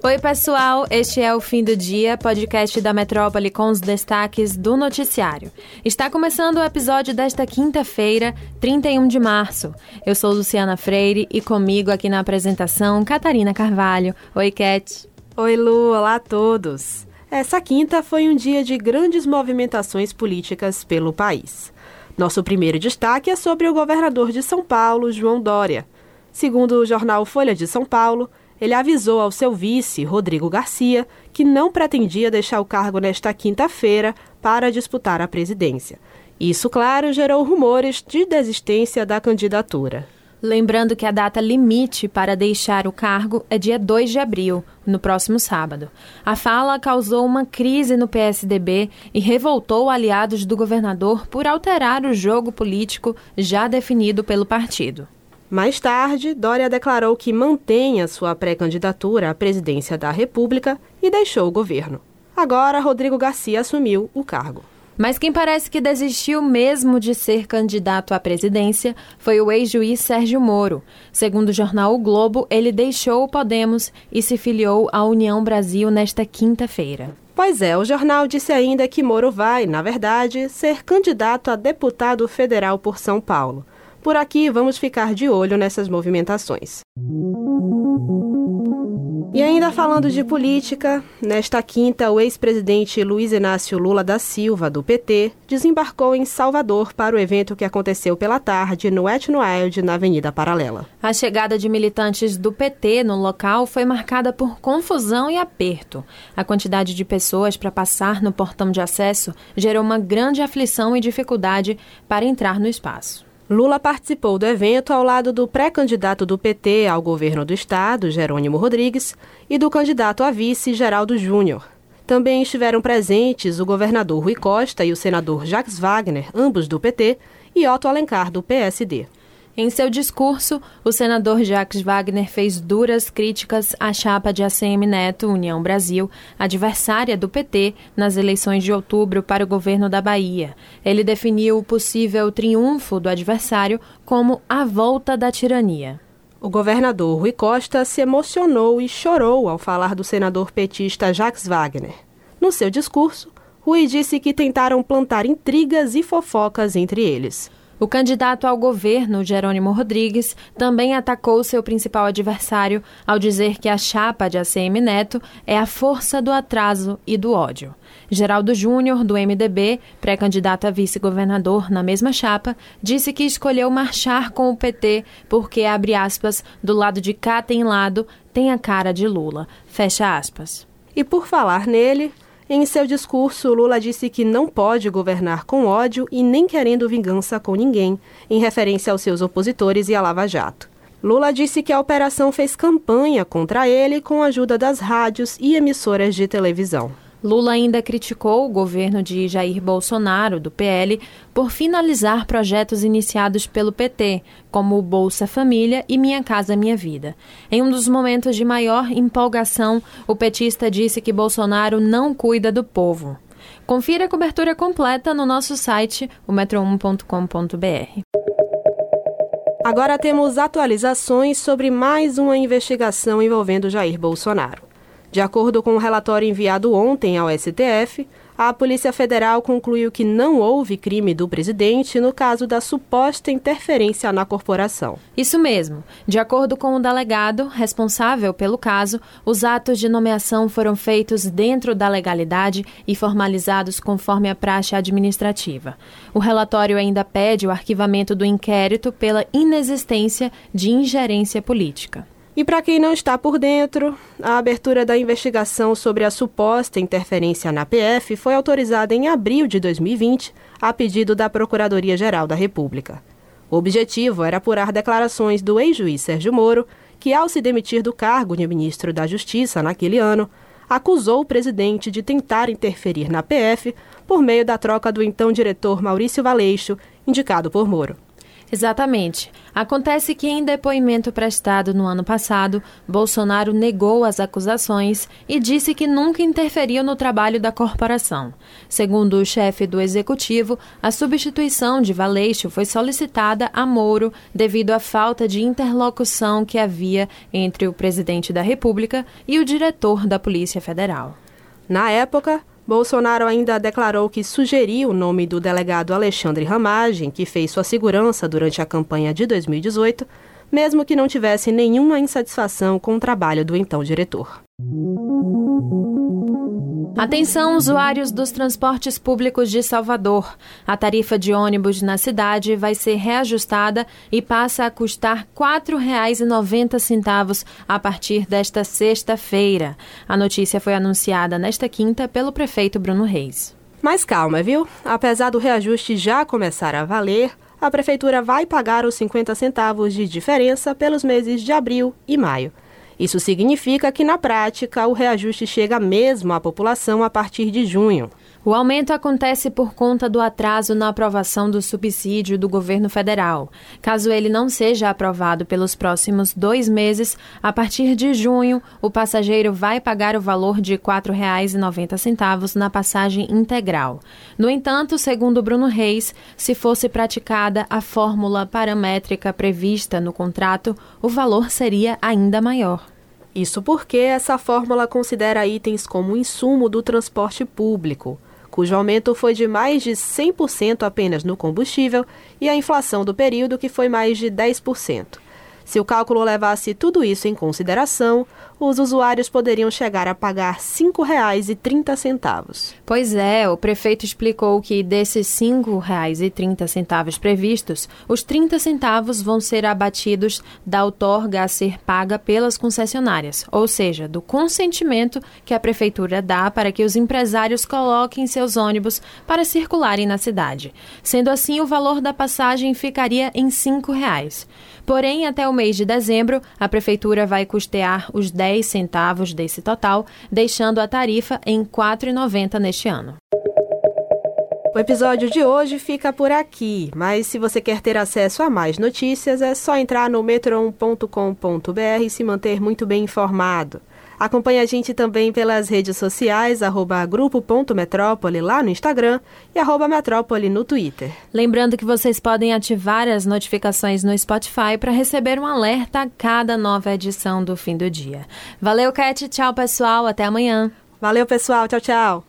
Oi, pessoal. Este é o Fim do Dia, podcast da Metrópole com os destaques do noticiário. Está começando o episódio desta quinta-feira, 31 de março. Eu sou Luciana Freire e comigo aqui na apresentação, Catarina Carvalho. Oi, Cat. Oi, Lu. Olá a todos. Essa quinta foi um dia de grandes movimentações políticas pelo país. Nosso primeiro destaque é sobre o governador de São Paulo, João Dória. Segundo o jornal Folha de São Paulo, ele avisou ao seu vice, Rodrigo Garcia, que não pretendia deixar o cargo nesta quinta-feira para disputar a presidência. Isso, claro, gerou rumores de desistência da candidatura. Lembrando que a data limite para deixar o cargo é dia 2 de abril, no próximo sábado. A fala causou uma crise no PSDB e revoltou aliados do governador por alterar o jogo político já definido pelo partido. Mais tarde, Dória declarou que mantém a sua pré-candidatura à presidência da República e deixou o governo. Agora, Rodrigo Garcia assumiu o cargo. Mas quem parece que desistiu mesmo de ser candidato à presidência foi o ex-juiz Sérgio Moro. Segundo o jornal O Globo, ele deixou o Podemos e se filiou à União Brasil nesta quinta-feira. Pois é, o jornal disse ainda que Moro vai, na verdade, ser candidato a deputado federal por São Paulo. Por aqui, vamos ficar de olho nessas movimentações. E ainda falando de política, nesta quinta, o ex-presidente Luiz Inácio Lula da Silva, do PT, desembarcou em Salvador para o evento que aconteceu pela tarde no Etno Wild, na Avenida Paralela. A chegada de militantes do PT no local foi marcada por confusão e aperto. A quantidade de pessoas para passar no portão de acesso gerou uma grande aflição e dificuldade para entrar no espaço. Lula participou do evento ao lado do pré-candidato do PT ao governo do estado, Jerônimo Rodrigues, e do candidato a vice, Geraldo Júnior. Também estiveram presentes o governador Rui Costa e o senador Jacques Wagner, ambos do PT, e Otto Alencar, do PSD. Em seu discurso, o senador Jacques Wagner fez duras críticas à chapa de ACM Neto, União Brasil, adversária do PT nas eleições de outubro para o governo da Bahia. Ele definiu o possível triunfo do adversário como a volta da tirania. O governador Rui Costa se emocionou e chorou ao falar do senador petista Jacques Wagner. No seu discurso, Rui disse que tentaram plantar intrigas e fofocas entre eles. O candidato ao governo, Jerônimo Rodrigues, também atacou seu principal adversário ao dizer que a chapa de ACM Neto é a força do atraso e do ódio. Geraldo Júnior, do MDB, pré-candidato a vice-governador na mesma chapa, disse que escolheu marchar com o PT porque, abre aspas, do lado de cá tem lado, tem a cara de Lula. Fecha aspas. E por falar nele, em seu discurso, Lula disse que não pode governar com ódio e nem querendo vingança com ninguém, em referência aos seus opositores e à Lava Jato. Lula disse que a operação fez campanha contra ele com a ajuda das rádios e emissoras de televisão. Lula ainda criticou o governo de Jair Bolsonaro, do PL, por finalizar projetos iniciados pelo PT, como o Bolsa Família e Minha Casa Minha Vida. Em um dos momentos de maior empolgação, o petista disse que Bolsonaro não cuida do povo. Confira a cobertura completa no nosso site, o metro1.com.br. Agora temos atualizações sobre mais uma investigação envolvendo Jair Bolsonaro. De acordo com o um relatório enviado ontem ao STF, a Polícia Federal concluiu que não houve crime do presidente no caso da suposta interferência na corporação. Isso mesmo. De acordo com o delegado responsável pelo caso, os atos de nomeação foram feitos dentro da legalidade e formalizados conforme a praxe administrativa. O relatório ainda pede o arquivamento do inquérito pela inexistência de ingerência política. E para quem não está por dentro, a abertura da investigação sobre a suposta interferência na PF foi autorizada em abril de 2020, a pedido da Procuradoria-Geral da República. O objetivo era apurar declarações do ex-juiz Sérgio Moro, que, ao se demitir do cargo de ministro da Justiça naquele ano, acusou o presidente de tentar interferir na PF por meio da troca do então diretor Maurício Valeixo, indicado por Moro. Exatamente. Acontece que, em depoimento prestado no ano passado, Bolsonaro negou as acusações e disse que nunca interferiu no trabalho da corporação. Segundo o chefe do executivo, a substituição de Valeixo foi solicitada a Moro devido à falta de interlocução que havia entre o presidente da República e o diretor da Polícia Federal. Na época, Bolsonaro ainda declarou que sugeriu o nome do delegado Alexandre Ramagem, que fez sua segurança durante a campanha de 2018, mesmo que não tivesse nenhuma insatisfação com o trabalho do então diretor. Atenção, usuários dos transportes públicos de Salvador. A tarifa de ônibus na cidade vai ser reajustada e passa a custar R$ 4,90 a partir desta sexta-feira. A notícia foi anunciada nesta quinta pelo prefeito Bruno Reis. Mas calma, viu? Apesar do reajuste já começar a valer, a prefeitura vai pagar os 50 centavos de diferença pelos meses de abril e maio. Isso significa que, na prática, o reajuste chega mesmo à população a partir de junho. O aumento acontece por conta do atraso na aprovação do subsídio do governo federal. Caso ele não seja aprovado pelos próximos dois meses, a partir de junho, o passageiro vai pagar o valor de R$ 4,90 na passagem integral. No entanto, segundo Bruno Reis, se fosse praticada a fórmula paramétrica prevista no contrato, o valor seria ainda maior. Isso porque essa fórmula considera itens como insumo do transporte público cujo aumento foi de mais de 100% apenas no combustível, e a inflação do período, que foi mais de 10%. Se o cálculo levasse tudo isso em consideração, os usuários poderiam chegar a pagar R$ 5,30. Pois é, o prefeito explicou que desses R$ 5,30 previstos, os 30 centavos vão ser abatidos da outorga a ser paga pelas concessionárias, ou seja, do consentimento que a prefeitura dá para que os empresários coloquem seus ônibus para circularem na cidade. Sendo assim, o valor da passagem ficaria em R$ 5,00. Porém, até o mês de dezembro, a Prefeitura vai custear os 10 centavos desse total, deixando a tarifa em R$ 4,90 neste ano. O episódio de hoje fica por aqui, mas se você quer ter acesso a mais notícias, é só entrar no metron.com.br e se manter muito bem informado. Acompanhe a gente também pelas redes sociais, arroba grupo.metrópole lá no Instagram e arroba metrópole no Twitter. Lembrando que vocês podem ativar as notificações no Spotify para receber um alerta a cada nova edição do fim do dia. Valeu, Cat. Tchau, pessoal. Até amanhã. Valeu, pessoal. Tchau, tchau.